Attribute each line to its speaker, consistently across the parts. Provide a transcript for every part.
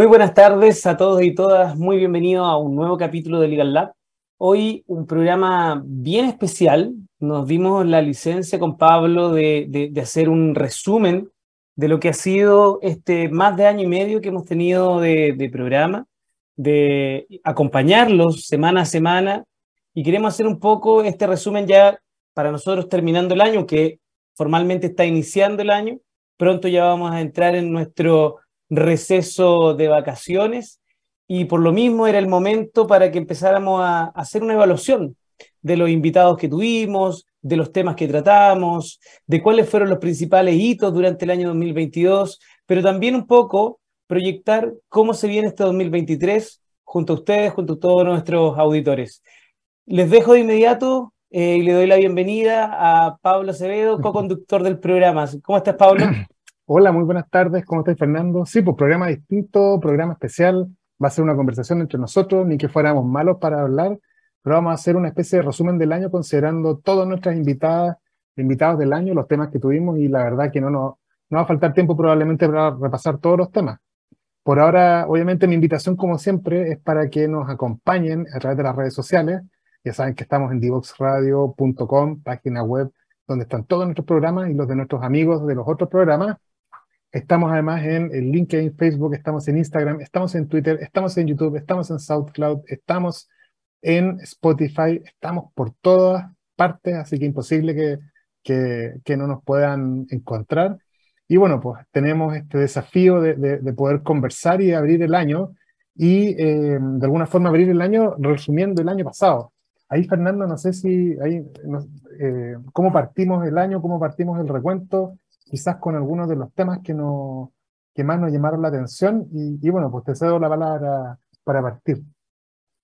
Speaker 1: Muy buenas tardes a todos y todas, muy bienvenidos a un nuevo capítulo de Legal Lab. Hoy un programa bien especial, nos dimos la licencia con Pablo de, hacer un resumen de lo que ha sido este más de año y medio que hemos tenido de, de programa, de acompañarlos semana a semana. Y queremos hacer un poco este resumen ya para nosotros terminando el año, que formalmente está iniciando el año, pronto ya vamos a entrar en nuestro receso de vacaciones y por lo mismo era el momento para que empezáramos a, hacer una evaluación de los invitados que tuvimos, de los temas que tratamos, de cuáles fueron los principales hitos durante el año 2022, pero también un poco proyectar cómo se viene este 2023 junto a ustedes, junto a todos nuestros auditores. Les dejo de inmediato eh, y le doy la bienvenida a Pablo Acevedo, co-conductor del programa. ¿Cómo estás, Pablo?
Speaker 2: Hola, muy buenas tardes. ¿Cómo estás, Fernando? Sí, pues programa distinto, programa especial. Va a ser una conversación entre nosotros, ni que fuéramos malos para hablar, pero vamos a hacer una especie de resumen del año considerando todas nuestras invitadas, invitados del año, los temas que tuvimos y la verdad que no nos no va a faltar tiempo probablemente para repasar todos los temas. Por ahora, obviamente, mi invitación, como siempre, es para que nos acompañen a través de las redes sociales. Ya saben que estamos en divoxradio.com, página web donde están todos nuestros programas y los de nuestros amigos de los otros programas. Estamos además en, LinkedIn, Facebook, estamos en Instagram, estamos en Twitter, estamos en YouTube, estamos en SoundCloud, estamos en Spotify, estamos por todas partes, así que imposible que, que, no nos puedan encontrar. Y bueno, pues tenemos este desafío de, de, poder conversar y abrir el año y eh, de alguna forma abrir el año resumiendo el año pasado. Ahí, Fernando, no sé si, ahí, eh, cómo partimos el año, cómo partimos el recuento, quizás con algunos de los temas que, no, que más nos llamaron la atención. Y, bueno, pues te cedo la palabra para partir.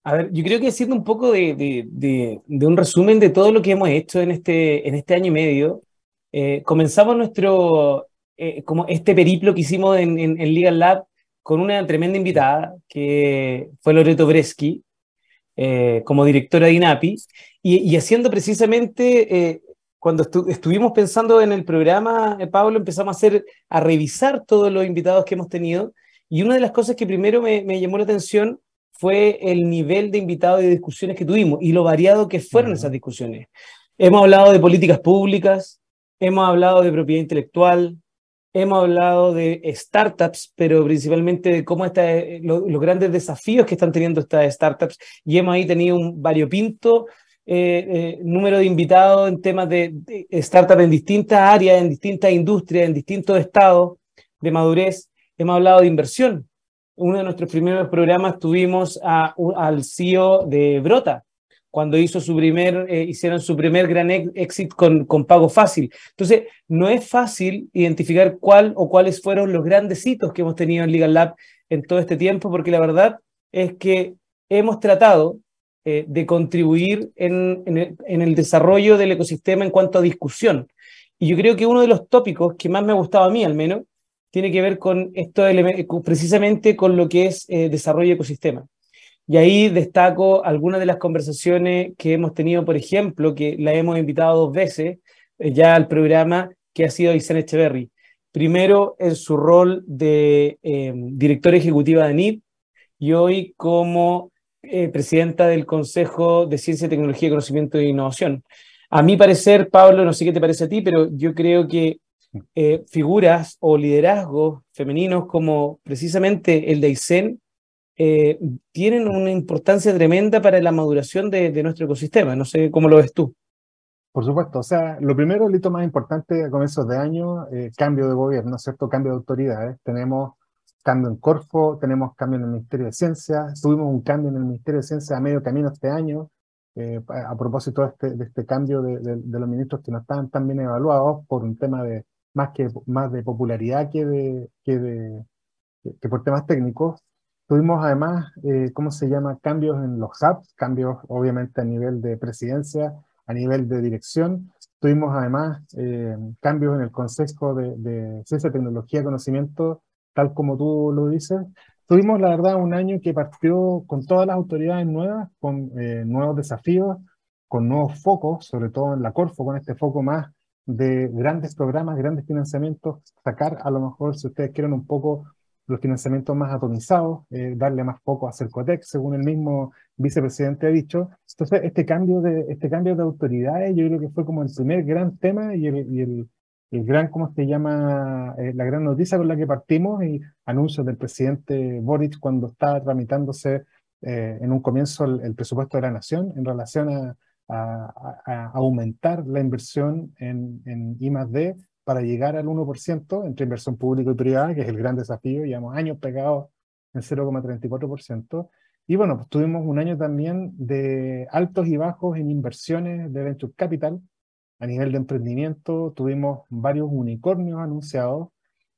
Speaker 1: A ver, yo creo que haciendo un poco de, de, un resumen de todo lo que hemos hecho en este, en este año y medio, eh, comenzamos nuestro, eh, como este periplo que hicimos en, en, Legal Lab con una tremenda invitada, que fue Loreto Breschi, eh, como directora de INAPI, y haciendo precisamente cuando estuvimos pensando en el programa, eh, Pablo, empezamos a hacer, a revisar todos los invitados que hemos tenido. Y una de las cosas que primero me, llamó la atención fue el nivel de invitados y de discusiones que tuvimos y lo variado que fueron esas discusiones. Hemos hablado de políticas públicas, hemos hablado de propiedad intelectual, hemos hablado de startups, pero principalmente de cómo está, eh, los grandes desafíos que están teniendo estas startups y hemos ahí tenido un variopinto eh, eh, número de invitados en temas de, startup en distintas áreas, en distintas industrias, en distintos estados de madurez. Hemos hablado de inversión. Uno de nuestros primeros programas tuvimos a, al CEO de Brota, cuando hizo su primer, eh, hicieron su primer gran éxito con, con pago fácil. Entonces, no es fácil identificar cuál o cuáles fueron los grandes hitos que hemos tenido en Legal Lab en todo este tiempo, porque la verdad es que hemos tratado eh, de contribuir en, en, el, desarrollo del ecosistema en cuanto a discusión. Y yo creo que uno de los tópicos que más me ha gustado a mí, al menos, tiene que ver con esto precisamente con lo que es eh, desarrollo de ecosistema. Y ahí destaco algunas de las conversaciones que hemos tenido, por ejemplo, que la hemos invitado dos veces eh, ya al programa, que ha sido Isabel Echeverry. Primero en su rol de directora ejecutiva de NIP y hoy como eh, presidenta del Consejo de Ciencia, Tecnología, Conocimiento e Innovación. A mi parecer, Pablo, no sé qué te parece a ti, pero yo creo que eh, figuras o liderazgos femeninos como precisamente el de ICEN eh, tienen una importancia tremenda para la maduración de, nuestro ecosistema. No sé cómo lo ves tú.
Speaker 2: Por supuesto, o sea, lo primero, el hito más importante a comienzos de año, cambio de gobierno, ¿cierto? Cambio de autoridades. Tenemos cambio en Corfo, tenemos cambio en el Ministerio de Ciencia, tuvimos un cambio en el Ministerio de Ciencia a medio camino este año, eh, a propósito de este, de este cambio de, de, los ministros que no estaban tan bien evaluados por un tema de más, que, más de popularidad que, de, que, de, que por temas técnicos. Tuvimos además, eh, ¿cómo se llama?, cambios en los hubs, cambios obviamente a nivel de presidencia, a nivel de dirección. Tuvimos además eh, cambios en el Consejo de, de Ciencia, Tecnología Conocimiento tal como tú lo dices. Tuvimos, la verdad, un año que partió con todas las autoridades nuevas, con eh, nuevos desafíos, con nuevos focos, sobre todo en la Corfo, con este foco más de grandes programas, grandes financiamientos, sacar a lo mejor, si ustedes quieren, un poco los financiamientos más atomizados, eh, darle más foco a Cercotec, según el mismo vicepresidente ha dicho. Entonces, este cambio de, este cambio de autoridades yo creo que fue como el primer gran tema y el, y el, el gran, ¿cómo se llama? Eh, la gran noticia con la que partimos y anuncios del presidente Boric cuando estaba tramitándose eh, en un comienzo el, presupuesto de la nación en relación a, a, aumentar la inversión en, en I +D para llegar al 1% entre inversión pública y privada, que es el gran desafío, llevamos años pegados en 0,34%. Y bueno, pues tuvimos un año también de altos y bajos en inversiones de venture capital. A nivel de emprendimiento, tuvimos varios unicornios anunciados,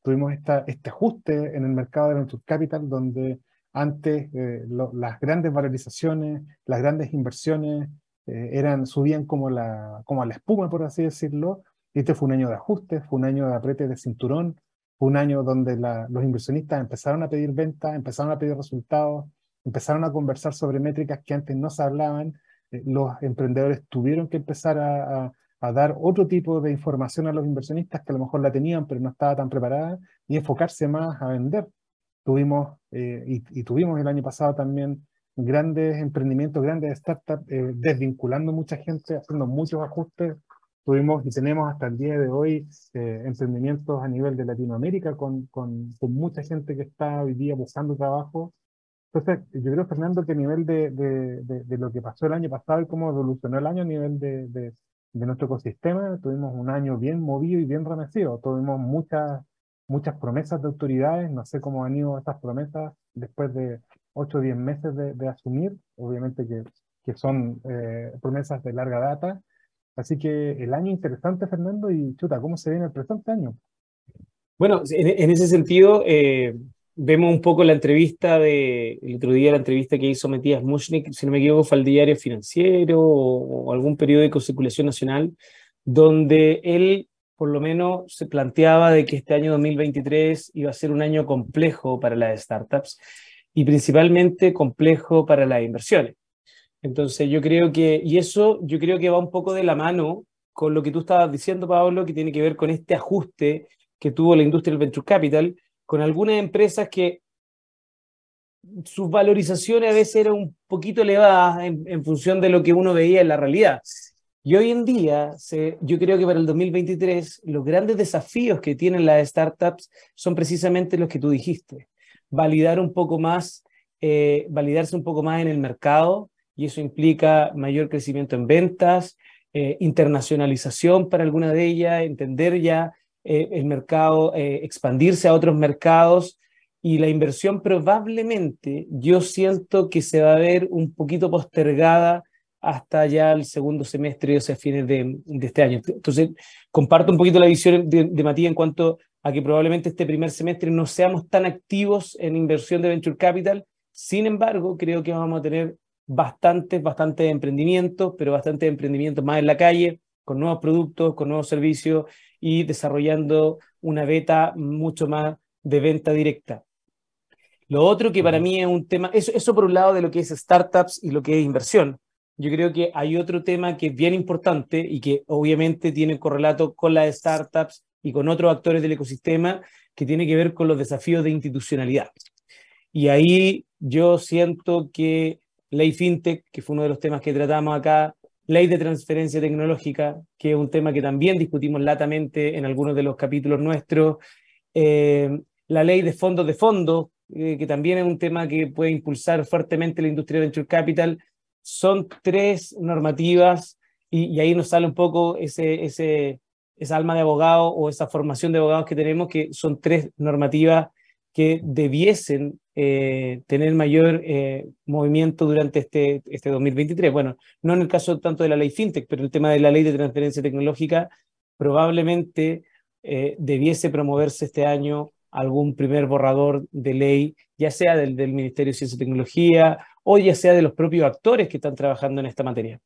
Speaker 2: tuvimos esta, este ajuste en el mercado de venture capital, donde antes eh, las grandes valorizaciones, las grandes inversiones eh, eran, subían como, la, como a la espuma, por así decirlo, este fue un año de ajuste, fue un año de aprete de cinturón, fue un año donde los inversionistas empezaron a pedir ventas, empezaron a pedir resultados, empezaron a conversar sobre métricas que antes no se hablaban. Eh, los emprendedores tuvieron que empezar a, dar otro tipo de información a los inversionistas que a lo mejor la tenían, pero no estaba tan preparada, y enfocarse más a vender. Tuvimos, eh, y, tuvimos el año pasado también grandes emprendimientos, grandes startups, eh, desvinculando mucha gente, haciendo muchos ajustes tuvimos y tenemos hasta el día de hoy eh, emprendimientos a nivel de Latinoamérica con, con, con, mucha gente que está hoy día buscando trabajo. Entonces, yo creo, Fernando, que a nivel de, de, de, lo que pasó el año pasado y cómo evolucionó el año a nivel de, de, nuestro ecosistema, tuvimos un año bien movido y bien remecido. Tuvimos muchas, muchas promesas de autoridades, no sé cómo han ido estas promesas después de 8 o 10 meses de, asumir, obviamente que, que son eh, promesas de larga data, Así que el año interesante, Fernando, y chuta, ¿cómo se viene el presente año?
Speaker 1: Bueno, en, ese sentido, eh, vemos un poco la entrevista de, otro día la entrevista que hizo Matías Mushnik, si no me equivoco, fue al diario financiero o, algún periódico de circulación nacional, donde él por lo menos se planteaba de que este año 2023 iba a ser un año complejo para las startups y principalmente complejo para las inversiones. Entonces yo creo que, y eso yo creo que va un poco de la mano con lo que tú estabas diciendo, Pablo, que tiene que ver con este ajuste que tuvo la industria del venture capital, con algunas empresas que sus valorizaciones a veces eran un poquito elevadas en, función de lo que uno veía en la realidad. Y hoy en día, yo creo que para el 2023, los grandes desafíos que tienen las startups son precisamente los que tú dijiste. Validar un poco más, eh, validarse un poco más en el mercado, y eso implica mayor crecimiento en ventas, eh, internacionalización para alguna de ellas, entender ya eh, el mercado, eh, expandirse a otros mercados y la inversión probablemente yo siento que se va a ver un poquito postergada hasta ya el segundo semestre, o sea, fines de, este año. Entonces, comparto un poquito la visión de, de Matías en cuanto a que probablemente este primer semestre no seamos tan activos en inversión de venture capital. Sin embargo, creo que vamos a tener bastantes, bastantes emprendimientos, pero bastantes emprendimientos más en la calle, con nuevos productos, con nuevos servicios y desarrollando una beta mucho más de venta directa. Lo otro que para mí es un tema, eso, eso por un lado de lo que es startups y lo que es inversión. Yo creo que hay otro tema que es bien importante y que obviamente tiene correlato con las startups y con otros actores del ecosistema, que tiene que ver con los desafíos de institucionalidad. Y ahí yo siento que ley fintech, que fue uno de los temas que tratamos acá, ley de transferencia tecnológica, que es un tema que también discutimos latamente en algunos de los capítulos nuestros, eh, la ley de fondos de fondos, eh, que también es un tema que puede impulsar fuertemente la industria de venture capital. Son tres normativas y, ahí nos sale un poco ese, ese, esa alma de abogado o esa formación de abogados que tenemos, que son tres normativas que debiesen eh, tener mayor eh, movimiento durante este, este 2023. Bueno, no en el caso tanto de la ley FinTech, pero el tema de la ley de transferencia tecnológica probablemente eh, debiese promoverse este año algún primer borrador de ley, ya sea del, Ministerio de Ciencia y Tecnología o ya sea de los propios actores que están trabajando en esta materia.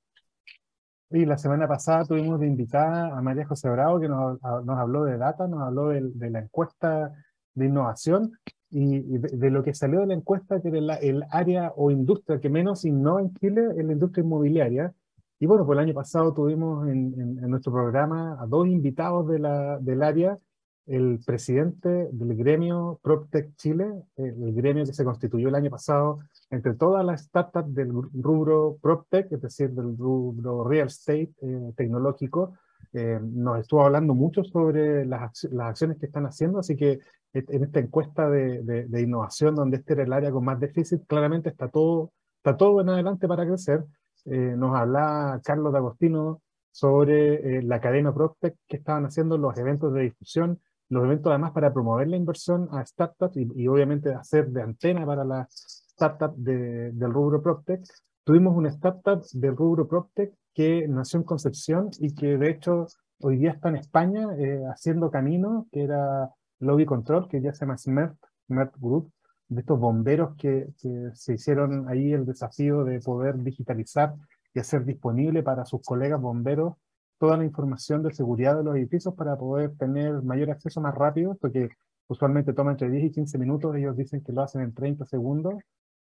Speaker 2: Y la semana pasada tuvimos de invitada a María José Bravo, que nos, nos habló de data, nos habló de la encuesta de innovación y, de, lo que salió de la encuesta, que era el área o industria que menos innova en Chile es la industria inmobiliaria. Y bueno, pues el año pasado tuvimos en, en, nuestro programa a dos invitados de la, del área el presidente del gremio PropTech Chile, el gremio que se constituyó el año pasado entre todas las startups del rubro PropTech, es decir, del rubro real estate eh, tecnológico, eh, nos estuvo hablando mucho sobre las, las, acciones que están haciendo, así que en esta encuesta de, de, innovación, donde este era el área con más déficit, claramente está todo, está todo en adelante para crecer. nos habla Carlos D'Agostino sobre la Academia PropTech que estaban haciendo los eventos de difusión, los eventos además para promover la inversión a startups y, obviamente hacer de antena para las startups de, del rubro PropTech. Tuvimos una startup del rubro PropTech que nació en Concepción y que de hecho hoy día está en España eh, haciendo camino, que era Lobby Control, que ya se llama SMERT, SMERT Group, de estos bomberos que, que se hicieron ahí el desafío de poder digitalizar y hacer disponible para sus colegas bomberos toda la información de seguridad de los edificios para poder tener mayor acceso más rápido, porque usualmente toma entre 10 y 15 minutos, ellos dicen que lo hacen en 30 segundos.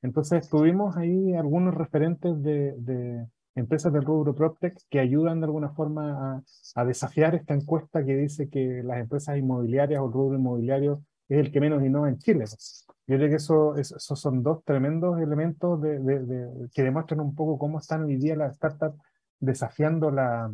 Speaker 2: Entonces tuvimos ahí algunos referentes de, de empresas del rubro PropTech que ayudan de alguna forma a, a, desafiar esta encuesta que dice que las empresas inmobiliarias o el rubro inmobiliario es el que menos innova en Chile. Yo creo que eso, esos son dos tremendos elementos de, de, que demuestran un poco cómo están hoy día las startups desafiando la,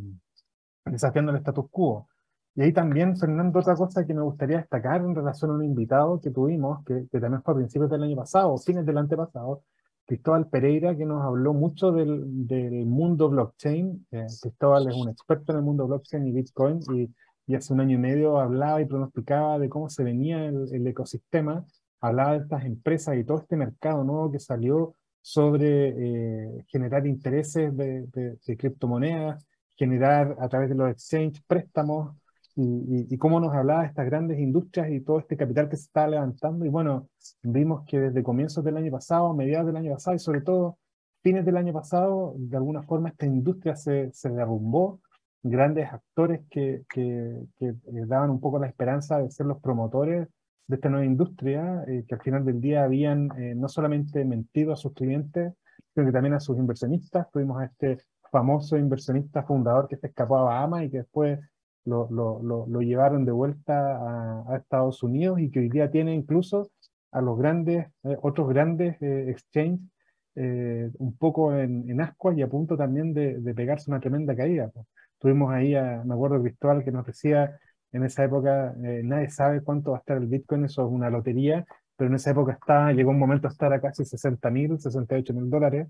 Speaker 2: desafiando el status quo. Y ahí también, Fernando, otra cosa que me gustaría destacar en relación a un invitado que tuvimos, que, que también fue a principios del año pasado, fines del antepasado, Cristóbal Pereira, que nos habló mucho del, del mundo blockchain. Eh, Cristóbal es un experto en el mundo blockchain y Bitcoin, y, y, hace un año y medio hablaba y pronosticaba de cómo se venía el, el ecosistema, hablaba de estas empresas y todo este mercado nuevo que salió sobre eh, generar intereses de, de, de criptomonedas, generar a través de los exchanges préstamos y, cómo nos hablaba de estas grandes industrias y todo este capital que se está levantando. Y bueno, vimos que desde comienzos del año pasado, mediados del año pasado y sobre todo fines del año pasado, de alguna forma esta industria se, se derrumbó. Grandes actores que, que, que eh, daban un poco la esperanza de ser los promotores de esta nueva industria, eh, que al final del día habían eh, no solamente mentido a sus clientes, sino que también a sus inversionistas. Tuvimos a este famoso inversionista fundador que se escapó a Bahamas y que después lo, lo, lo, llevaron de vuelta a, Estados Unidos y que hoy día tiene incluso a los grandes, eh, otros grandes eh, exchanges eh, un poco en, en ascuas y a punto también de, de pegarse una tremenda caída. Tuvimos ahí, a, me acuerdo, Cristóbal, que nos decía en esa época, nadie sabe cuánto va a estar el Bitcoin, eso es una lotería, pero en esa época está, llegó un momento a estar a casi 60 mil, 68 mil dólares,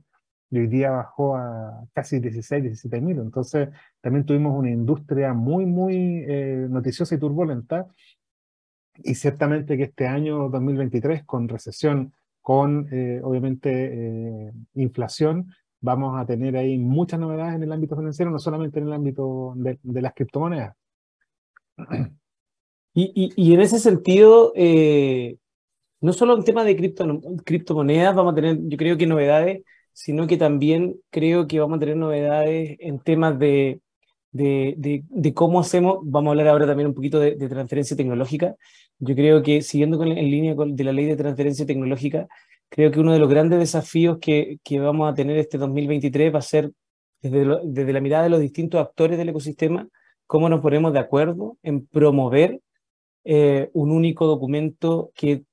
Speaker 2: y hoy día bajó a casi 16, 17 mil. Entonces, también tuvimos una industria muy, muy eh, noticiosa y turbulenta. Y ciertamente que este año 2023, con recesión, con eh, obviamente eh, inflación, vamos a tener ahí muchas novedades en el ámbito financiero, no solamente en el ámbito de, de las criptomonedas.
Speaker 1: Y, y, y, en ese sentido, no solo en tema de cripto, criptomonedas, vamos a tener, yo creo que novedades sino que también creo que vamos a tener novedades en temas de, de, de, cómo hacemos, vamos a hablar ahora también un poquito de, transferencia tecnológica. Yo creo que siguiendo con, en línea con, de la ley de transferencia tecnológica, creo que uno de los grandes desafíos que, que vamos a tener este 2023 va a ser desde, desde la mirada de los distintos actores del ecosistema, cómo nos ponemos de acuerdo en promover eh, un único documento que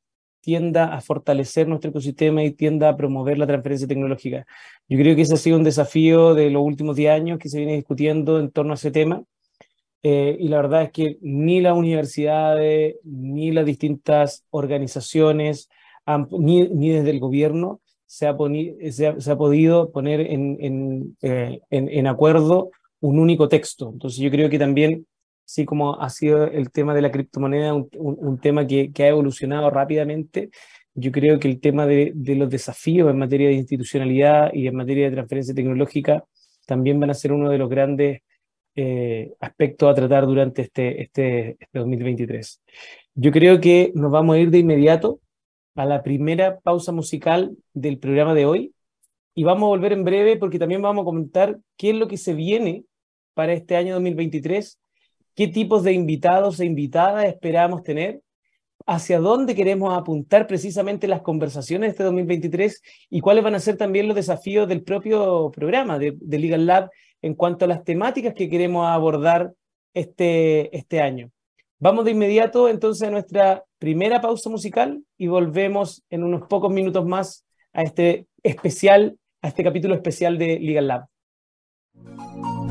Speaker 1: tienda a fortalecer nuestro ecosistema y tienda a promover la transferencia tecnológica. Yo creo que ese ha sido un desafío de los últimos 10 años que se viene discutiendo en torno a ese tema. Eh, y la verdad es que ni las universidades, ni las distintas organizaciones, ni, ni, desde el gobierno se ha, se ha, se ha podido poner en, en, eh, en, en acuerdo un único texto. Entonces yo creo que también así como ha sido el tema de la criptomoneda, un, un, tema que, que, ha evolucionado rápidamente. Yo creo que el tema de, de, los desafíos en materia de institucionalidad y en materia de transferencia tecnológica también van a ser uno de los grandes eh, aspectos a tratar durante este, este, este 2023. Yo creo que nos vamos a ir de inmediato a la primera pausa musical del programa de hoy y vamos a volver en breve porque también vamos a comentar qué es lo que se viene para este año 2023 qué tipos de invitados e invitadas esperamos tener, hacia dónde queremos apuntar precisamente las conversaciones de este 2023 y cuáles van a ser también los desafíos del propio programa de, de Legal Lab en cuanto a las temáticas que queremos abordar este, este año. Vamos de inmediato entonces a nuestra primera pausa musical y volvemos en unos pocos minutos más a este especial, a este capítulo especial de Legal Lab.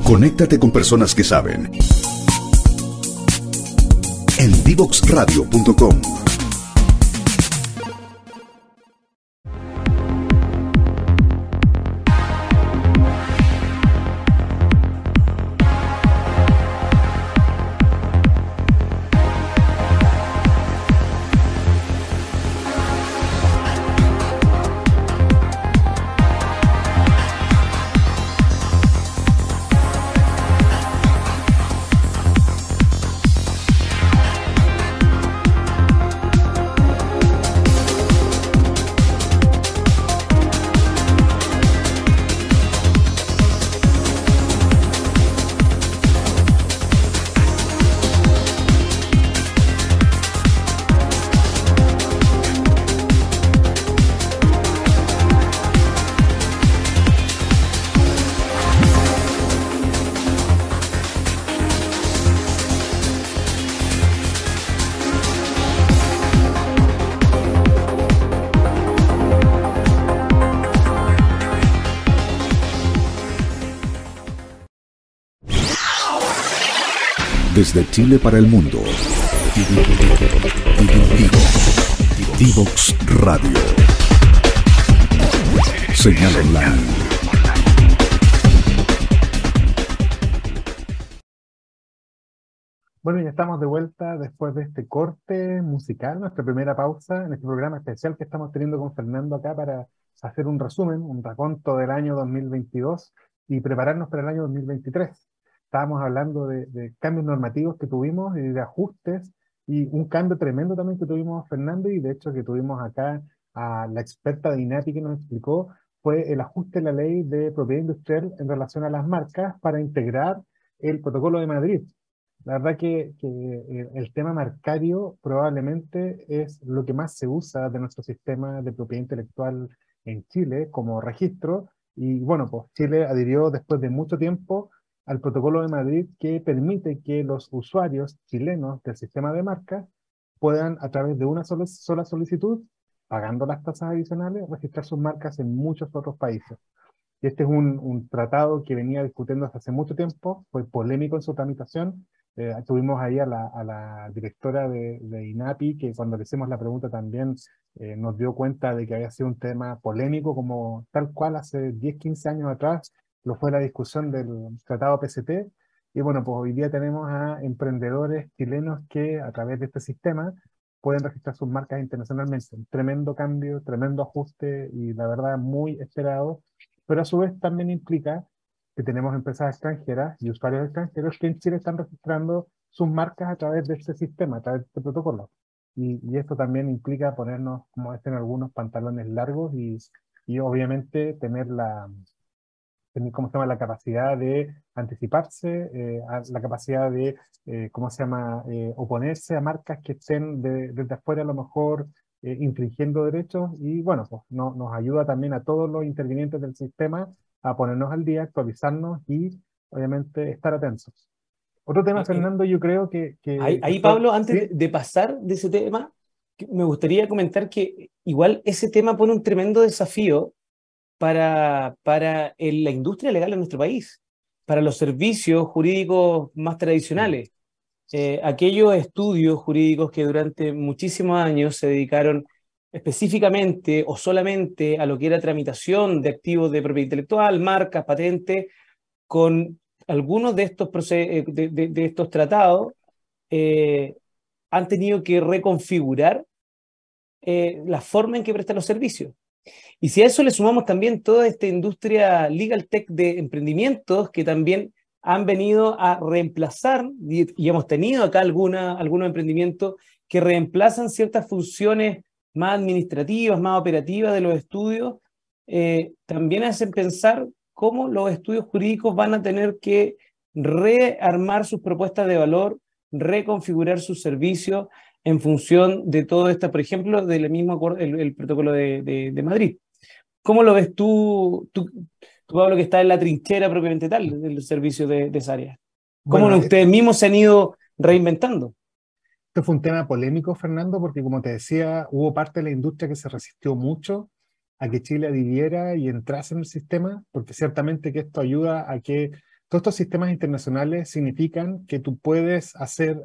Speaker 3: Conéctate con personas que saben. En divoxradio.com Desde Chile para el mundo. Divox Radio. Señal online.
Speaker 2: Bueno, ya estamos de vuelta después de este corte musical, nuestra primera pausa en este programa especial que estamos teniendo con Fernando acá para hacer un resumen, un raconto del año 2022 y prepararnos para el año 2023 estábamos hablando de, cambios normativos que tuvimos y de ajustes y un cambio tremendo también que tuvimos Fernando y de hecho que tuvimos acá a la experta de INAPI que nos explicó fue el ajuste de la ley de propiedad industrial en relación a las marcas para integrar el protocolo de Madrid. La verdad que, que el tema marcario probablemente es lo que más se usa de nuestro sistema de propiedad intelectual en Chile como registro y bueno, pues Chile adhirió después de mucho tiempo al protocolo de Madrid que permite que los usuarios chilenos del sistema de marcas puedan, a través de una sola, sola solicitud, pagando las tasas adicionales, registrar sus marcas en muchos otros países. Y este es un, un tratado que venía discutiendo desde hace mucho tiempo, fue polémico en su tramitación. Eh, tuvimos ahí a la, a la directora de, de, INAPI, que cuando le hicimos la pregunta también eh, nos dio cuenta de que había sido un tema polémico, como tal cual hace 10, 15 años atrás lo fue la discusión del Tratado PCT. Y bueno, pues hoy día tenemos a emprendedores chilenos que a través de este sistema pueden registrar sus marcas internacionalmente. Un tremendo cambio, tremendo ajuste y la verdad muy esperado, pero a su vez también implica que tenemos empresas extranjeras y usuarios extranjeros que en Chile están registrando sus marcas a través de este sistema, a través de este protocolo. Y, y esto también implica ponernos, como dicen algunos, pantalones largos y, y obviamente tener la, ¿cómo se llama? La capacidad de anticiparse, eh, la capacidad de, eh, ¿cómo se llama?, eh, oponerse a marcas que estén desde afuera a lo mejor infringiendo derechos y bueno, pues no, nos ayuda también a todos los intervinientes del sistema a ponernos al día, actualizarnos y obviamente estar atentos. Otro tema, Fernando, yo creo que... que
Speaker 1: ahí, Pablo, antes de pasar de ese tema, me gustaría comentar que igual ese tema pone un tremendo desafío para, para la industria legal en nuestro país, para los servicios jurídicos más tradicionales. Eh, aquellos estudios jurídicos que durante muchísimos años se dedicaron específicamente o solamente a lo que era tramitación de activos de propiedad intelectual, marcas, patentes, con algunos de estos, eh, de, estos tratados eh, han tenido que reconfigurar la forma en que prestan los servicios. Y si a eso le sumamos también toda esta industria legal tech de emprendimientos que también han venido a reemplazar, y, hemos tenido acá algunos emprendimientos que reemplazan ciertas funciones más administrativas, más operativas de los estudios, eh, también hacen pensar cómo los estudios jurídicos van a tener que rearmar sus propuestas de valor, reconfigurar sus servicios, en función de todo esto, por ejemplo, del mismo acuerdo, el, protocolo de, de, Madrid. ¿Cómo lo ves tú, tú, Pablo, que está en la trinchera propiamente tal del servicio de, esa área? ¿Cómo ustedes mismos se han ido reinventando?
Speaker 2: Esto fue un tema polémico, Fernando, porque como te decía, hubo parte de la industria que se resistió mucho a que Chile adhiriera y entrase en el sistema, porque ciertamente que esto ayuda a que todos estos sistemas internacionales significan que tú puedes hacer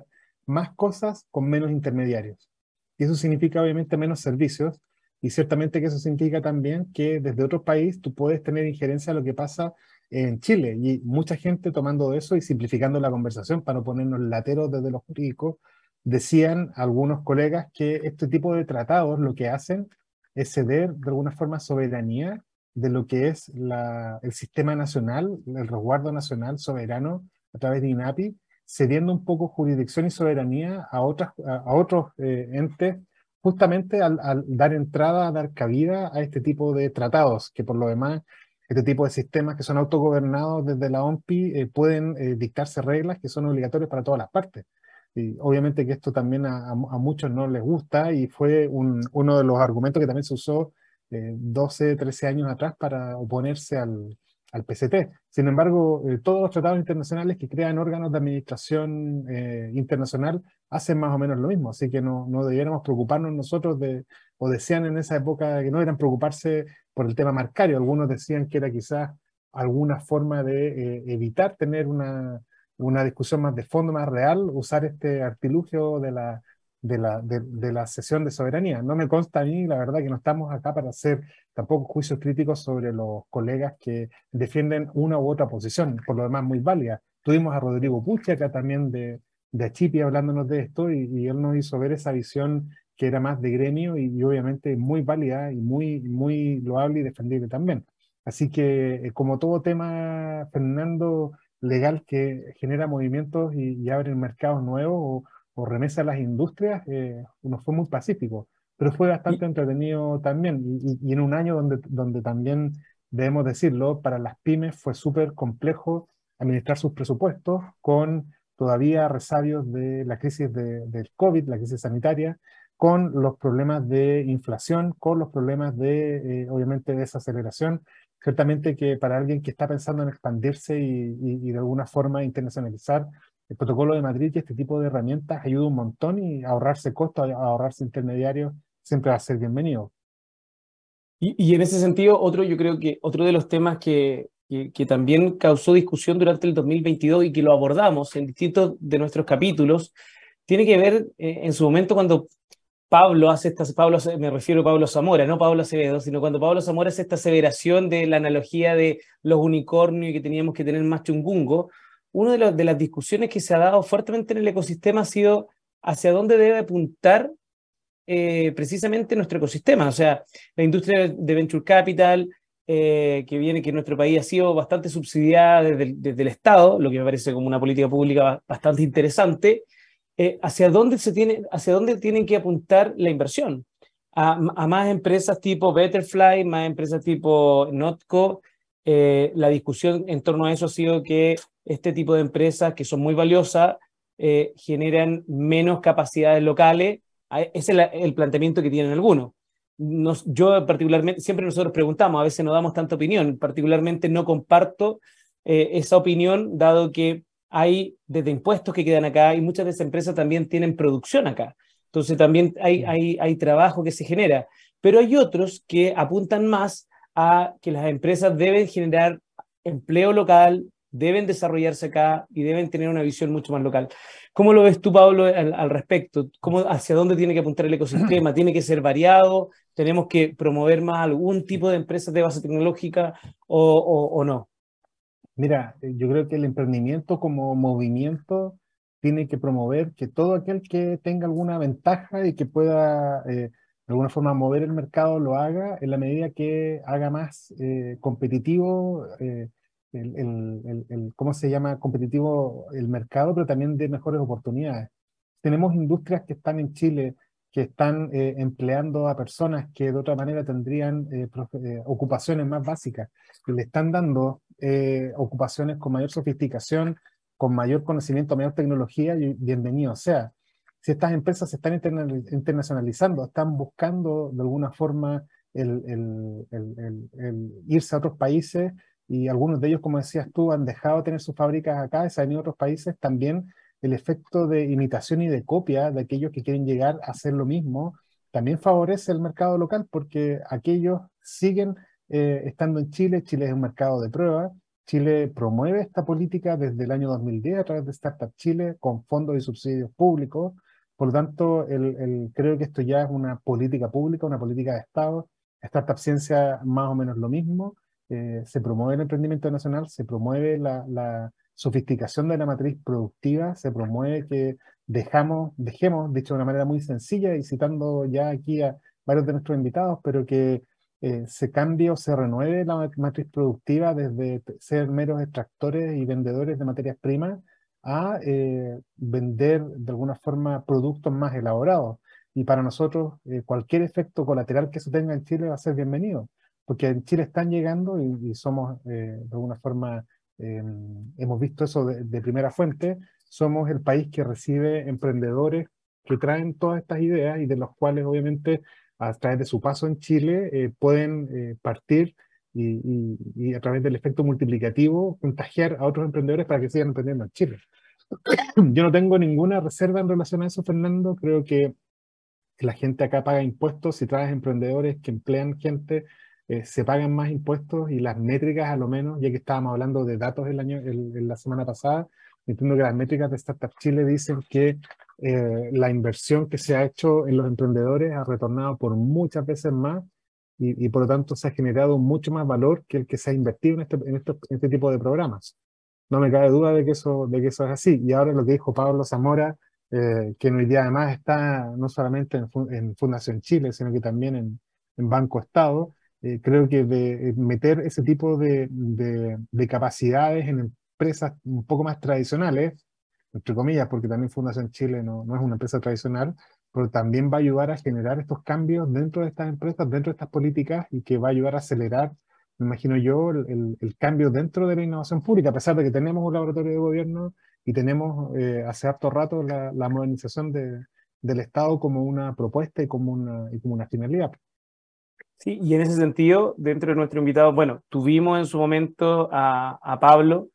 Speaker 2: más cosas con menos intermediarios. Y eso significa obviamente menos servicios, y ciertamente que eso significa también que desde otro país tú puedes tener injerencia a lo que pasa en Chile. Y mucha gente tomando eso y simplificando la conversación para no ponernos lateros desde los jurídicos, decían algunos colegas que este tipo de tratados lo que hacen es ceder de alguna forma soberanía de lo que es el sistema nacional, el resguardo nacional soberano a través de INAPI, cediendo un poco jurisdicción y soberanía a, otras, a, otros eh, entes, justamente al, dar entrada, a dar cabida a este tipo de tratados, que por lo demás, este tipo de sistemas que son autogobernados desde la OMPI eh, pueden eh, dictarse reglas que son obligatorias para todas las partes. Y obviamente que esto también a, muchos no les gusta y fue uno de los argumentos que también se usó 12, eh, 13 años atrás para oponerse al, al PCT. Sin embargo, eh, todos los tratados internacionales que crean órganos de administración eh, internacional hacen más o menos lo mismo, así que no, no debiéramos preocuparnos nosotros de, o decían en esa época que no eran preocuparse por el tema marcario, algunos decían que era quizás alguna forma de evitar tener una, una discusión más de fondo, más real, usar este artilugio de la, de la, de, la sesión de soberanía. No me consta a mí, la verdad, que no estamos acá para hacer tampoco juicios críticos sobre los colegas que defienden una u otra posición, por lo demás muy válida. Tuvimos a Rodrigo Pucci acá también de, de Achipi hablándonos de esto y, él nos hizo ver esa visión que era más de gremio y, obviamente muy válida y muy, muy loable y defendible también. Así que eh, como todo tema, Fernando, legal que genera movimientos y, abre mercados nuevos o, o, remesa a las industrias, eh, no fue muy pacífico, pero fue bastante entretenido también. Y, en un año donde, donde también, debemos decirlo, para las pymes fue súper complejo administrar sus presupuestos con todavía resabios de la crisis de, del COVID, la crisis sanitaria, con los problemas de inflación, con los problemas de, eh, obviamente, desaceleración Ciertamente que para alguien que está pensando en expandirse y, de alguna forma internacionalizar, el protocolo de Madrid y este tipo de herramientas ayuda un montón y ahorrarse costos, ahorrarse intermediarios, siempre va a ser bienvenido.
Speaker 1: Y, en ese sentido, otro, yo creo que otro de los temas que, que, también causó discusión durante el 2022 y que lo abordamos en distintos de nuestros capítulos, tiene que ver eh, en su momento cuando Pablo hace esta, Pablo, me refiero a Pablo Zamora, no Pablo Acevedo, sino cuando Pablo Zamora hace esta aseveración de la analogía de los unicornios y que teníamos que tener más chungungo, una de, de las discusiones que se ha dado fuertemente en el ecosistema ha sido hacia dónde debe apuntar eh, precisamente nuestro ecosistema. O sea, la industria de venture capital, eh, que viene, que en nuestro país ha sido bastante subsidiada desde desde el Estado, lo que me parece como una política pública bastante interesante, eh, hacia, dónde se tiene, hacia dónde tienen que apuntar la inversión. A, más empresas tipo Betterfly, más empresas tipo Notco. Eh, la discusión en torno a eso ha sido que este tipo de empresas que son muy valiosas eh, generan menos capacidades locales. Ese es el, planteamiento que tienen algunos. Nos, yo particularmente, siempre nosotros preguntamos, a veces no damos tanta opinión, particularmente no comparto esa opinión, dado que hay desde impuestos que quedan acá y muchas de esas empresas también tienen producción acá. Entonces también hay, hay, hay trabajo que se genera. Pero hay otros que apuntan más a que las empresas deben generar empleo local, deben desarrollarse acá y deben tener una visión mucho más local. ¿Cómo lo ves tú, Pablo, al, respecto? ¿Cómo, ¿Hacia dónde tiene que apuntar el ecosistema? ¿Tiene que ser variado? ¿Tenemos que promover más algún tipo de empresas de base tecnológica o, o no?
Speaker 2: Mira, eh, yo creo que el emprendimiento como movimiento tiene que promover que todo aquel que tenga alguna ventaja y que pueda eh, de alguna forma mover el mercado lo haga en la medida que haga más eh, competitivo el, el, ¿cómo se llama? Competitivo el mercado, pero también de mejores oportunidades. Tenemos industrias que están en Chile que están empleando a personas que de otra manera tendrían ocupaciones más básicas, le están dando eh, ocupaciones con mayor sofisticación, con mayor conocimiento, mayor tecnología, y bienvenido o sea. Si estas empresas se están internacionalizando, están buscando de alguna forma el, irse a otros países y algunos de ellos, como decías tú, han dejado de tener sus fábricas acá, se han ido a otros países, también el efecto de imitación y de copia de aquellos que quieren llegar a hacer lo mismo, también favorece el mercado local porque aquellos siguen eh, estando en Chile. Chile es un mercado de prueba. Chile promueve esta política desde el año 2010 a través de Startup Chile con fondos y subsidios públicos. Por lo tanto, el, creo que esto ya es una política pública, una política de Estado. Startup Ciencia más o menos lo mismo. Eh, se promueve el emprendimiento nacional, se promueve la, sofisticación de la matriz productiva, se promueve que dejamos, dejemos, dicho de una manera muy sencilla y citando ya aquí a varios de nuestros invitados, pero que eh, se cambie o se renueve la matriz productiva desde ser meros extractores y vendedores de materias primas a eh, vender de alguna forma productos más elaborados. Y para nosotros cualquier efecto colateral que eso tenga en Chile va a ser bienvenido, porque en Chile están llegando y, somos de alguna forma, hemos visto eso de primera fuente, somos el país que recibe emprendedores que traen todas estas ideas y de los cuales obviamente a través de su paso en Chile eh, pueden eh, partir y, a través del efecto multiplicativo contagiar a otros emprendedores para que sigan emprendiendo en Chile. Yo no tengo ninguna reserva en relación a eso, Fernando. Creo que la gente acá paga impuestos. Si traes emprendedores que emplean gente, eh, se pagan más impuestos y las métricas, a lo menos, ya que estábamos hablando de datos el año, el, la semana pasada, entiendo que las métricas de Startup Chile dicen que eh, la inversión que se ha hecho en los emprendedores ha retornado por muchas veces más y, por lo tanto se ha generado mucho más valor que el que se ha invertido en este, en este, tipo de programas. No me cabe duda de que eso, de que eso es así. Y ahora lo que dijo Pablo Zamora, eh, que hoy día además está no solamente en, Fundación Chile, sino que también en, en Banco Estado, eh, creo que de meter ese tipo de, de, de capacidades en empresas un poco más tradicionales, entre comillas, porque también Fundación Chile no, no es una empresa tradicional, pero también va a ayudar a generar estos cambios dentro de estas empresas, dentro de estas políticas y que va a ayudar a acelerar, me imagino yo, el, el cambio dentro de la innovación pública, a pesar de que tenemos un laboratorio de gobierno y tenemos eh, hace harto rato la, la modernización de, del Estado como una propuesta y como una, y como una finalidad.
Speaker 1: Sí, y en ese sentido, dentro de nuestro invitado, bueno, tuvimos en su momento a, a Pablo,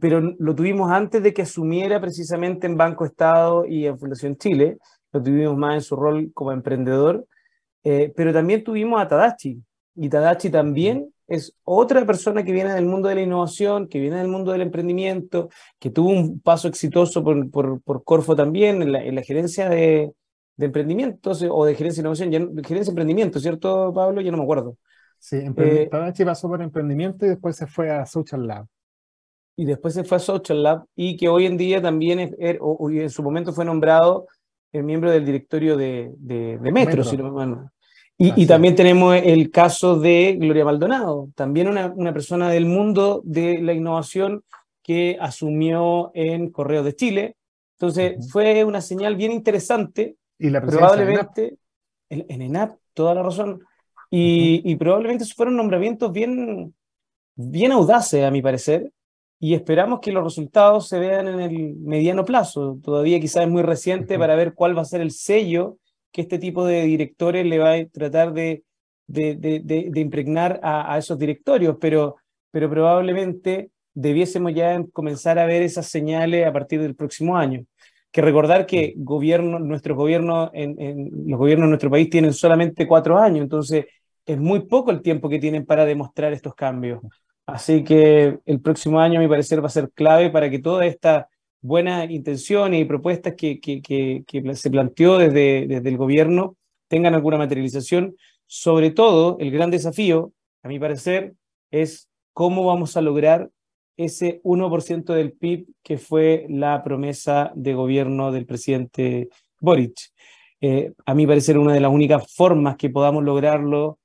Speaker 1: pero lo tuvimos antes de que asumiera precisamente en Banco Estado y en Fundación Chile, lo tuvimos más en su rol como emprendedor, eh, pero también tuvimos a Tadachi, y Tadachi también es otra persona que viene del mundo de la innovación, que viene del mundo del emprendimiento, que tuvo un paso exitoso por, por, por Corfo también en la, en la gerencia de, de emprendimiento o de gerencia de innovación, ya, gerencia de emprendimiento, ¿cierto, Pablo? Ya no me acuerdo.
Speaker 2: Sí, eh, Tadachi pasó por emprendimiento y después se fue a Social Lab
Speaker 1: y después se fue a Social Lab y que hoy en día también es, er, o, en su momento fue nombrado el miembro del directorio de, de, Metro. y, y, también tenemos el caso de Gloria Maldonado, también una, una, persona del mundo de la innovación que asumió en Correos de Chile. Entonces fue una señal bien interesante.
Speaker 2: Y la
Speaker 1: probablemente en, en ENAP, toda la razón. Y, y probablemente fueron nombramientos bien, bien audaces, a mi parecer, y esperamos que los resultados se vean en el mediano plazo. Todavía quizás es muy reciente para ver cuál va a ser el sello que este tipo de directores le va a tratar de, de, de, impregnar a, esos directorios, pero, pero probablemente debiésemos ya comenzar a ver esas señales a partir del próximo año. Que recordar que gobierno, nuestros gobiernos, en, en, los gobiernos de nuestro país tienen solamente cuatro años, entonces es muy poco el tiempo que tienen para demostrar estos cambios. Así que el próximo año, a mi parecer, va a ser clave para que toda esta buena intención y propuestas que, que, que, se planteó desde, desde el gobierno tengan alguna materialización. Sobre todo, el gran desafío, a mi parecer, es cómo vamos a lograr ese 1% del PIB que fue la promesa de gobierno del presidente Boric. Eh, a mi parecer, una de las únicas formas que podamos lograrlo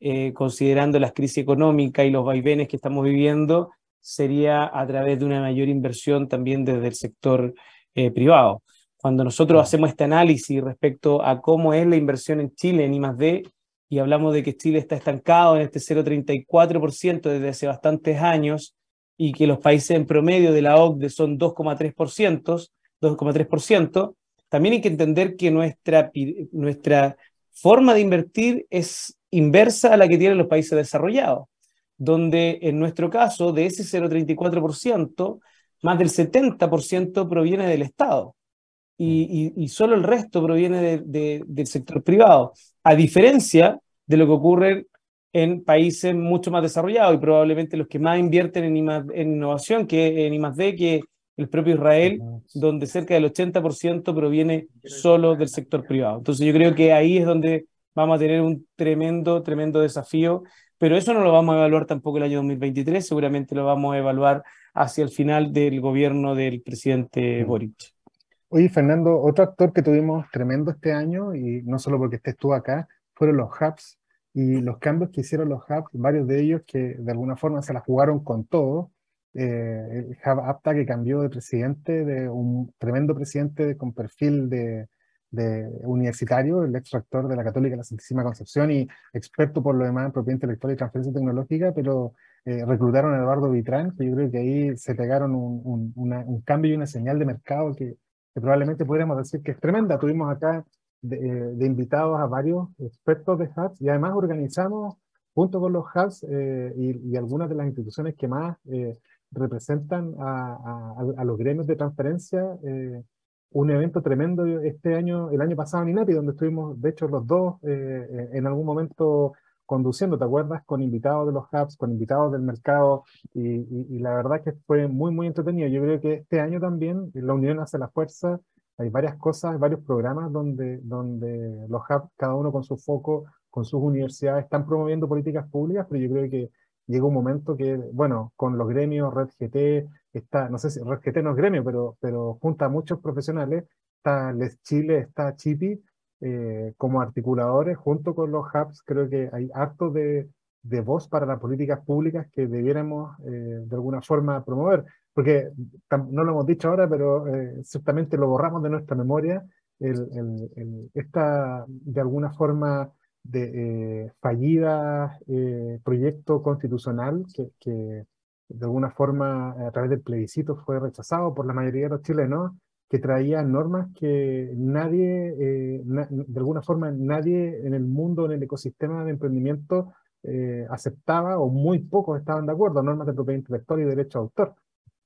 Speaker 1: eh, considerando las crisis económicas y los vaivenes que estamos viviendo, sería a través de una mayor inversión también desde el sector eh, privado. Cuando nosotros hacemos este análisis respecto a cómo es la inversión en Chile en I+D y hablamos de que Chile está estancado en este 0,34% desde hace bastantes años y que los países en promedio de la OCDE son 2,3%, 2,3%, también hay que entender que nuestra, nuestra forma de invertir es inversa a la que tienen los países desarrollados, donde en nuestro caso, de ese 0,34%, más del 70% proviene del Estado y, y, solo el resto proviene de, del sector privado, a diferencia de lo que ocurre en países mucho más desarrollados y probablemente los que más invierten en, en innovación que en I+D, que el propio Israel, donde cerca del 80% proviene solo del sector privado. Entonces yo creo que ahí es donde vamos a tener un tremendo, tremendo desafío, pero eso no lo vamos a evaluar tampoco el año 2023, seguramente lo vamos a evaluar hacia el final del gobierno del presidente Boric.
Speaker 2: Oye, Fernando, otro actor que tuvimos tremendo este año, y no solo porque estés tú acá, fueron los hubs y los cambios que hicieron los hubs, varios de ellos que de alguna forma se la jugaron con todo. Eh, el hub APTA que cambió de presidente, de un tremendo presidente con perfil de, de universitario, el ex rector de la Católica de la Santísima Concepción y experto por lo demás en propiedad intelectual y transferencia tecnológica, pero eh, reclutaron a Eduardo Vitrán, que yo creo que ahí se pegaron un, un, cambio y una señal de mercado que, que, probablemente podríamos decir que es tremenda. Tuvimos acá de, eh, invitados a varios expertos de hubs y además organizamos junto con los hubs eh, y, y, algunas de las instituciones que más representan a, a, a, los gremios de transferencia un evento tremendo este año, el año pasado en INAPI, donde estuvimos, de hecho, los dos eh, en algún momento conduciendo, ¿te acuerdas? Con invitados de los hubs, con invitados del mercado, y, la verdad que fue muy, muy entretenido. Yo creo que este año también la unión hace la fuerza, hay varias cosas, varios programas donde, donde los hubs, cada uno con su foco, con sus universidades, están promoviendo políticas públicas, pero yo creo que llega un momento que, bueno, con los gremios, Red GT, está, no sé si Red GT no es gremio, pero, pero junta a muchos profesionales, está Les Chile, está Chipi, eh, como articuladores, junto con los hubs, creo que hay harto de, de voz para las políticas públicas que debiéramos eh, de alguna forma promover, porque no lo hemos dicho ahora, pero eh, ciertamente lo borramos de nuestra memoria, esta de alguna forma de eh, fallida eh, proyecto constitucional que, que, de alguna forma a través del plebiscito fue rechazado por la mayoría de los chilenos, que traía normas que nadie, eh, de alguna forma nadie en el mundo, en el ecosistema de emprendimiento aceptaba o muy pocos estaban de acuerdo, normas de propiedad intelectual y derecho de autor.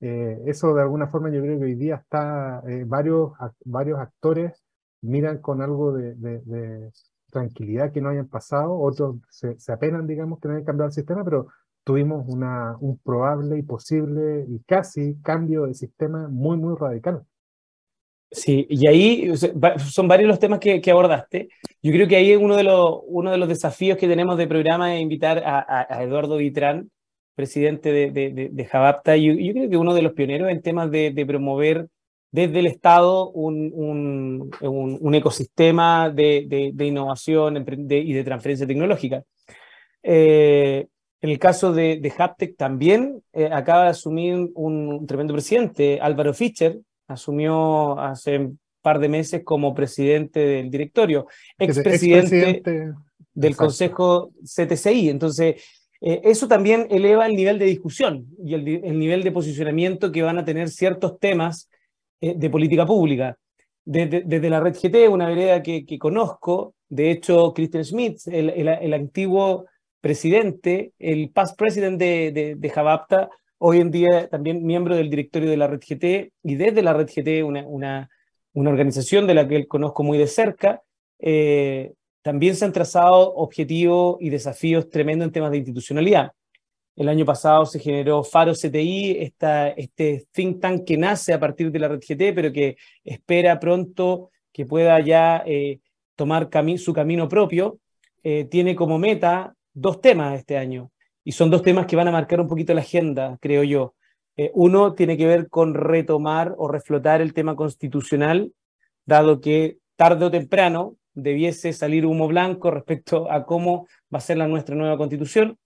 Speaker 2: Eso de alguna forma yo creo que hoy día está, varios, varios actores miran con algo de, tranquilidad que no hayan pasado, otros se, apenan, digamos, que no hayan cambiado el sistema, pero tuvimos una, un probable y posible y casi cambio de sistema muy, muy radical.
Speaker 1: Sí, y ahí son varios los temas que, que, abordaste. Yo creo que ahí uno de, los, uno de los desafíos que tenemos de programa es invitar a, a, Eduardo Vitrán, presidente de, de, de, Javapta, y yo, creo que uno de los pioneros en temas de, promover desde el Estado un, un, un, ecosistema de, de, innovación y de transferencia tecnológica. Eh, en el caso de, de Haptec también eh, acaba de asumir un, tremendo presidente, Álvaro Fischer, asumió hace un par de meses como presidente del directorio, expresidente ex del Consejo CTCI. Entonces, eh, eso también eleva el nivel de discusión y el, el nivel de posicionamiento que van a tener ciertos temas eh, de política pública. Desde, la red GT, una vereda que, conozco, de hecho, Christian Schmidt, el, el, antiguo presidente, el past president de, de, Javapta, hoy en día también miembro del directorio de la red GT, y desde la red GT, una, una, una organización de la que conozco muy de cerca, eh, también se han trazado objetivos y desafíos tremendos en temas de institucionalidad. El año pasado se generó Faro CTI, esta, este think tank que nace a partir de la red GT, pero que espera pronto que pueda ya eh, tomar su camino propio. Eh, tiene como meta dos temas este año, y son dos temas que van a marcar un poquito la agenda, creo yo. Eh, uno tiene que ver con retomar o reflotar el tema constitucional, dado que tarde o temprano debiese salir humo blanco respecto a cómo va a ser la nuestra nueva constitución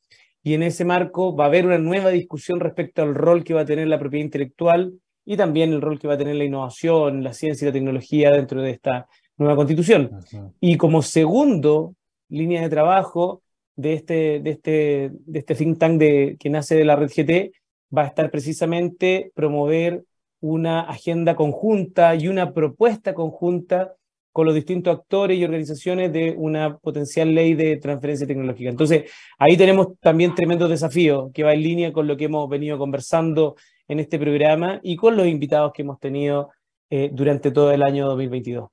Speaker 1: y en ese marco va a haber una nueva discusión respecto al rol que va a tener la propiedad intelectual y también el rol que va a tener la innovación, la ciencia y la tecnología dentro de esta nueva constitución. Y como segundo línea de trabajo de este, de este, de este think tank de, que nace de la red GT, va a estar precisamente promover una agenda conjunta y una propuesta conjunta con los distintos actores y organizaciones de una potencial ley de transferencia tecnológica. Entonces, ahí tenemos también tremendos desafíos que va en línea con lo que hemos venido conversando en este programa y con los invitados que hemos tenido eh, durante todo el año 2022.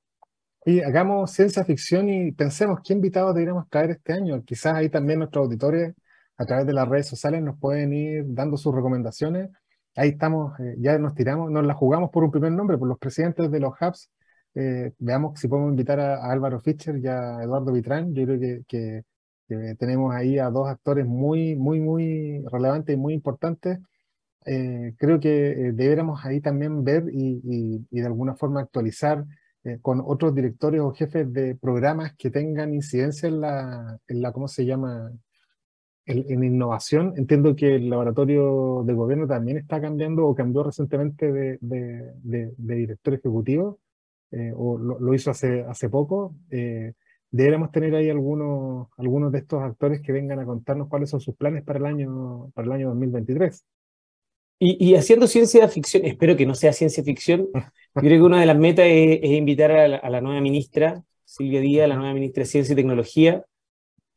Speaker 2: Y hagamos ciencia ficción y pensemos qué invitados deberíamos traer este año. Quizás ahí también nuestros auditores a través de las redes sociales nos pueden ir dando sus recomendaciones. Ahí estamos, eh, ya nos tiramos, nos la jugamos por un primer nombre, por los presidentes de los hubs. Eh, veamos si podemos invitar a, Álvaro Fischer y a Eduardo Vitrán. Yo creo que, que, tenemos ahí a dos actores muy, muy, muy relevantes y muy importantes. Eh, creo que deberíamos ahí también ver y, y, y de alguna forma actualizar con otros directores o jefes de programas que tengan incidencia en la, en la ¿cómo se llama? en innovación, entiendo que el laboratorio de gobierno también está cambiando o cambió recientemente de, de, director ejecutivo, eh, o lo, hizo hace, hace poco. Eh, deberíamos tener ahí algunos, algunos de estos actores que vengan a contarnos cuáles son sus planes para el año, para el año 2023.
Speaker 1: Y, y haciendo ciencia ficción, espero que no sea ciencia ficción, yo creo que una de las metas es, invitar a la, a la, nueva ministra, Silvia Díaz, la nueva ministra de Ciencia y Tecnología,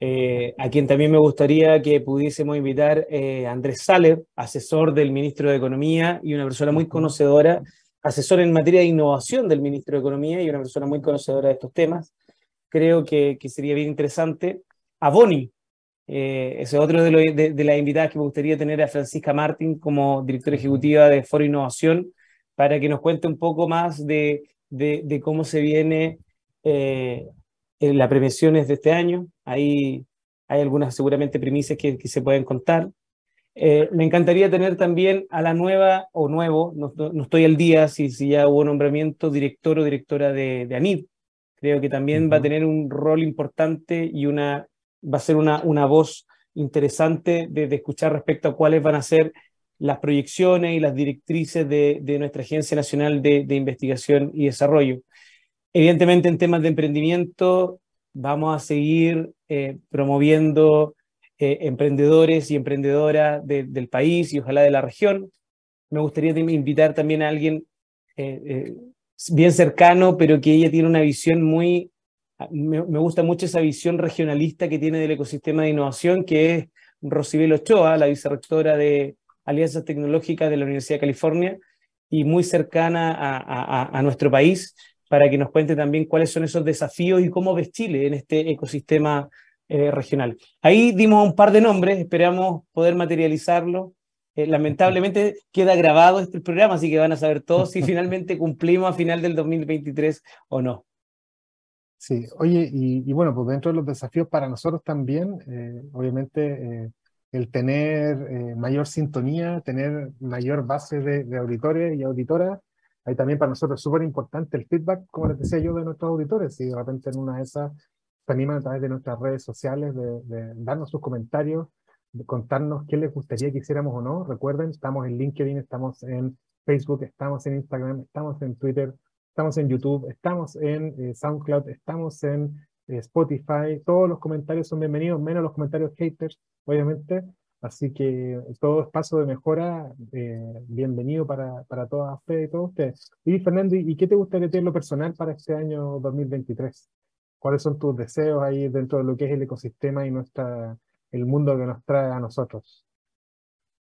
Speaker 1: eh, a quien también me gustaría que pudiésemos invitar eh, Andrés Saler, asesor del ministro de Economía y una persona muy conocedora, asesor en materia de innovación del ministro de Economía y una persona muy conocedora de estos temas. Creo que, que sería bien interesante. A Boni, eh, ese otro de, de, las invitadas que me gustaría tener a Francisca Martín como directora ejecutiva de Foro Innovación, para que nos cuente un poco más de, de cómo se viene eh, la prevención es de este año, ahí hay algunas seguramente primicias que, se pueden contar. Eh, me encantaría tener también a la nueva o nuevo, no, estoy al día si, si, ya hubo nombramiento, director o directora de, de ANID. Creo que también va a tener un rol importante y una, va a ser una, una voz interesante de, escuchar respecto a cuáles van a ser las proyecciones y las directrices de, de nuestra Agencia Nacional de, de Investigación y Desarrollo. Evidentemente en temas de emprendimiento vamos a seguir eh, promoviendo eh, emprendedores y emprendedoras del país y ojalá de la región. Me gustaría invitar también a alguien eh, bien cercano, pero que ella tiene una visión muy, me, gusta mucho esa visión regionalista que tiene del ecosistema de innovación, que es Rosibel Ochoa, la vicerrectora de Alianzas Tecnológicas de la Universidad de California y muy cercana a nuestro país para que nos cuente también cuáles son esos desafíos y cómo ves Chile en este ecosistema eh, regional. Ahí dimos un par de nombres, esperamos poder materializarlo. Eh, lamentablemente queda grabado este programa, así que van a saber todos si finalmente cumplimos a final del 2023 o no.
Speaker 2: Sí, oye, y, bueno, pues dentro de los desafíos para nosotros también, eh, obviamente, el tener mayor sintonía, tener mayor base de, de auditores y auditoras, Ahí también para nosotros es súper importante el feedback, como les decía yo, de nuestros auditores. Si de repente en una de esas se animan a través de nuestras redes sociales de, darnos sus comentarios, de contarnos qué les gustaría que hiciéramos o no. Recuerden, estamos en LinkedIn, estamos en Facebook, estamos en Instagram, estamos en Twitter, estamos en YouTube, estamos en eh, SoundCloud, estamos en eh, Spotify. Todos los comentarios son bienvenidos, menos los comentarios haters, obviamente. Así que todo espacio de mejora, eh, bienvenido para, para todas ustedes y todos ustedes. Y Fernando, ¿y qué te gustaría tener lo personal para este año 2023? ¿Cuáles son tus deseos ahí dentro de lo que es el ecosistema y nuestra, el mundo que nos trae a nosotros?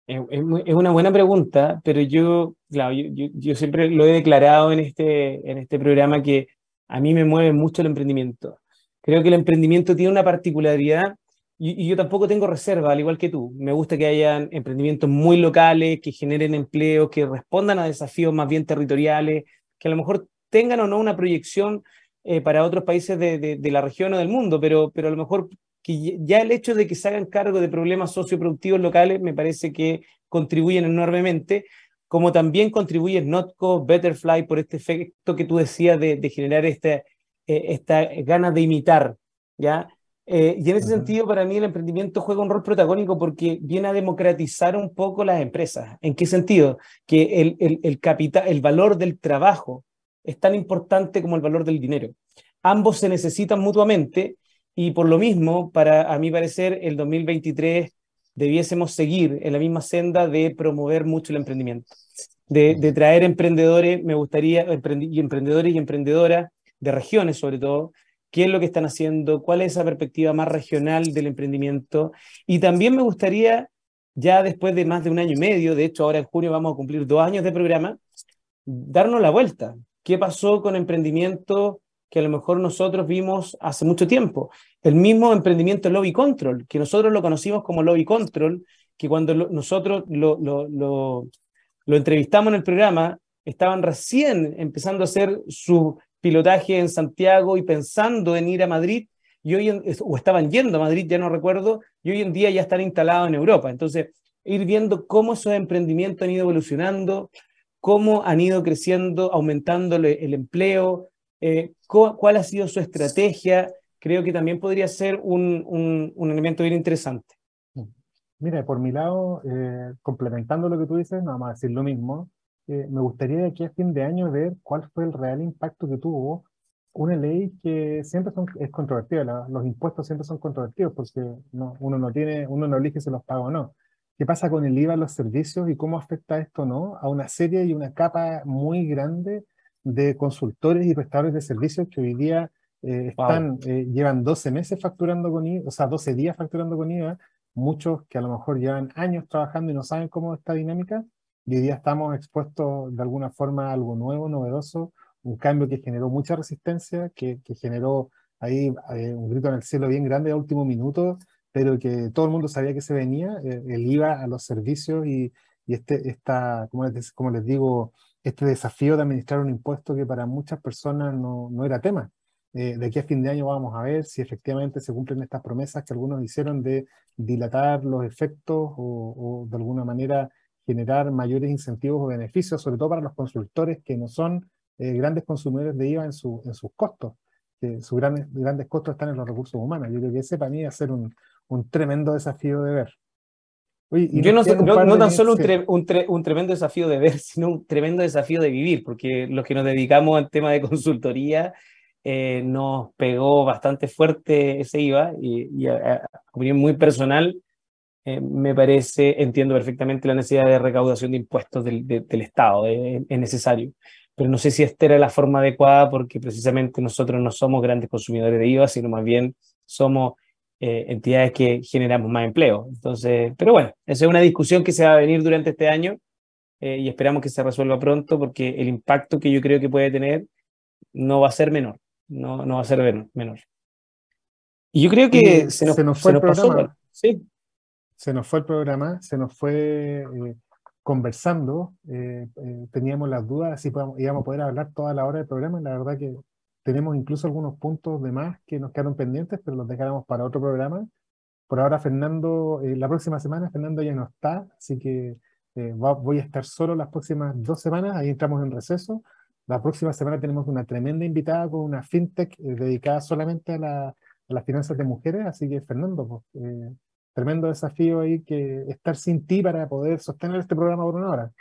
Speaker 1: Es, una buena pregunta, pero yo, claro, yo, yo, siempre lo he declarado en este, en este programa que a mí me mueve mucho el emprendimiento. Creo que el emprendimiento tiene una particularidad y, yo tampoco tengo reserva, al igual que tú. Me gusta que hayan emprendimientos muy locales, que generen empleo, que respondan a desafíos más bien territoriales, que a lo mejor tengan o no una proyección eh, para otros países de, de, la región o del mundo, pero, pero a lo mejor que ya el hecho de que se hagan cargo de problemas socioproductivos locales me parece que contribuyen enormemente, como también contribuye Notco, Betterfly, por este efecto que tú decías de, de generar esta, eh, esta ganas de imitar, ¿ya? Eh, y en ese sentido, para mí el emprendimiento juega un rol protagónico porque viene a democratizar un poco las empresas. ¿En qué sentido? Que el, el, el, capital, el valor del trabajo es tan importante como el valor del dinero. Ambos se necesitan mutuamente y por lo mismo, para a mi parecer, el 2023 debiésemos seguir en la misma senda de promover mucho el emprendimiento, de, de traer emprendedores, me gustaría, y emprendedores y emprendedoras de regiones sobre todo, qué es lo que están haciendo, cuál es esa perspectiva más regional del emprendimiento. Y también me gustaría, ya después de más de un año y medio, de hecho ahora en junio vamos a cumplir dos años de programa, darnos la vuelta. ¿Qué pasó con emprendimiento que a lo mejor nosotros vimos hace mucho tiempo? El mismo emprendimiento Lobby Control, que nosotros lo conocimos como Lobby Control, que cuando nosotros lo, entrevistamos en el programa, estaban recién empezando a hacer su pilotaje en Santiago y pensando en ir a Madrid, y hoy o estaban yendo a Madrid, ya no recuerdo, y hoy en día ya están instalados en Europa. Entonces, ir viendo cómo esos emprendimientos han ido evolucionando, cómo han ido creciendo, aumentando el empleo, eh, cuál ha sido su estrategia, creo que también podría ser un, un, un elemento bien interesante.
Speaker 2: Mira, por mi lado, eh, complementando lo que tú dices, nada más decir lo mismo, eh, me gustaría de aquí a fin de año ver cuál fue el real impacto que tuvo una ley que siempre son, es controvertida, los impuestos siempre son controvertidos porque no, uno no tiene, uno no elige si los paga o no. ¿Qué pasa con el IVA en los servicios y cómo afecta esto no a una serie y una capa muy grande de consultores y prestadores de servicios que hoy día eh, están, eh, llevan 12 meses facturando con IVA, o sea, 12 días facturando con IVA, muchos que a lo mejor llevan años trabajando y no saben cómo está dinámica, y hoy día estamos expuestos de alguna forma a algo nuevo, novedoso, un cambio que generó mucha resistencia, que, que generó ahí eh, un grito en el cielo bien grande a último minuto, pero que todo el mundo sabía que se venía, eh, el IVA a los servicios y, y este, esta, como les, como les digo, este desafío de administrar un impuesto que para muchas personas no, no era tema. Eh, de aquí a fin de año vamos a ver si efectivamente se cumplen estas promesas que algunos hicieron de dilatar los efectos o, o de alguna manera generar mayores incentivos o beneficios, sobre todo para los consultores que no son eh, grandes consumidores de IVA en, su, en sus costos, que sus grandes, grandes costos están en los recursos humanos. Yo creo que ese para mí va a ser un, un tremendo desafío de ver.
Speaker 1: Oye, Yo no, no, no tan solo un, tre, un, tre, un, tremendo desafío de ver, sino un tremendo desafío de vivir, porque los que nos dedicamos al tema de consultoría eh, nos pegó bastante fuerte ese IVA y, y a, a opinión muy personal, eh, me parece, entiendo perfectamente la necesidad de recaudación de impuestos del, de, del Estado, eh, es necesario. Pero no sé si esta era la forma adecuada porque precisamente nosotros no somos grandes consumidores de IVA, sino más bien somos eh, entidades que generamos más empleo. Entonces, pero bueno, esa es una discusión que se va a venir durante este año eh, y esperamos que se resuelva pronto porque el impacto que yo creo que puede tener no va a ser menor, no, no va a ser menor. Y yo creo que
Speaker 2: y se nos, se nos fue se nos el programa.
Speaker 1: Pasó, sí.
Speaker 2: Se nos fue el programa, se nos fue eh, conversando, eh, teníamos las dudas si podíamos, íbamos a poder hablar toda la hora del programa, y la verdad que tenemos incluso algunos puntos de más que nos quedaron pendientes, pero los dejaremos para otro programa. Por ahora, Fernando, eh, la próxima semana, Fernando ya no está, así que eh, voy a estar solo las próximas dos semanas, ahí entramos en receso. La próxima semana tenemos una tremenda invitada con una fintech eh, dedicada solamente a, la, a, las finanzas de mujeres, así que Fernando, pues, tremendo desafío ahí que estar sin ti para poder sostener este programa por una hora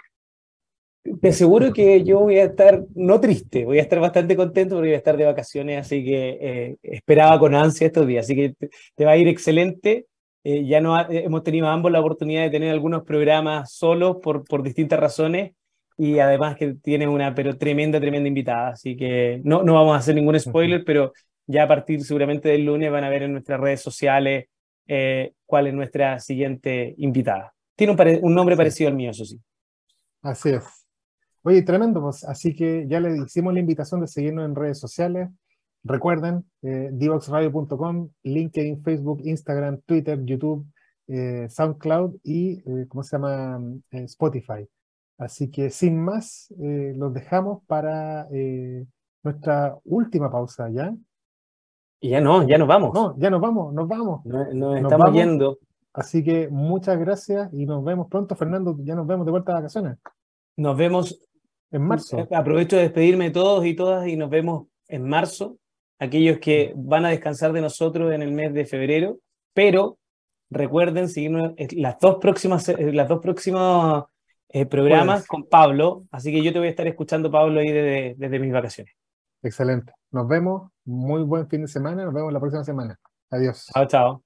Speaker 1: te aseguro que yo voy a estar, no triste, voy a estar bastante contento porque voy a estar de vacaciones, así que eh, esperaba con ansia estos días, así que te, te va a ir excelente. Eh, ya no ha, hemos tenido ambos la oportunidad de tener algunos programas solos por, por distintas razones y además que tienes una pero tremenda, tremenda invitada, así que no, no vamos a hacer ningún spoiler, uh -huh. pero ya a partir seguramente del lunes van a ver en nuestras redes sociales eh, cuál es nuestra siguiente invitada. Tiene un, un nombre parecido al mío, eso sí.
Speaker 2: Así es. Oye, tremendo, pues, así que ya le hicimos la invitación de seguirnos en redes sociales. Recuerden, eh, divoxradio.com, LinkedIn, Facebook, Instagram, Twitter, YouTube, eh, SoundCloud y, eh, ¿cómo se llama? Eh, Spotify. Así que sin más, los dejamos para nuestra última pausa, ¿ya?
Speaker 1: Y ya no, ya nos vamos.
Speaker 2: No, ya nos vamos, nos vamos.
Speaker 1: No, nos, nos estamos vamos. yendo.
Speaker 2: Así que muchas gracias y nos vemos pronto, Fernando. Ya nos vemos de vuelta de vacaciones.
Speaker 1: Nos vemos
Speaker 2: en marzo.
Speaker 1: Aprovecho de despedirme de todos y todas y nos vemos en marzo. Aquellos que van a descansar de nosotros en el mes de febrero, pero recuerden seguirnos las dos próximas, las dos próximos eh, programas con Pablo. Así que yo te voy a estar escuchando, Pablo, ahí desde, desde mis vacaciones.
Speaker 2: Excelente. Nos vemos. Muy buen fin de semana. Nos vemos la próxima semana. Adiós.
Speaker 1: Chao, chao.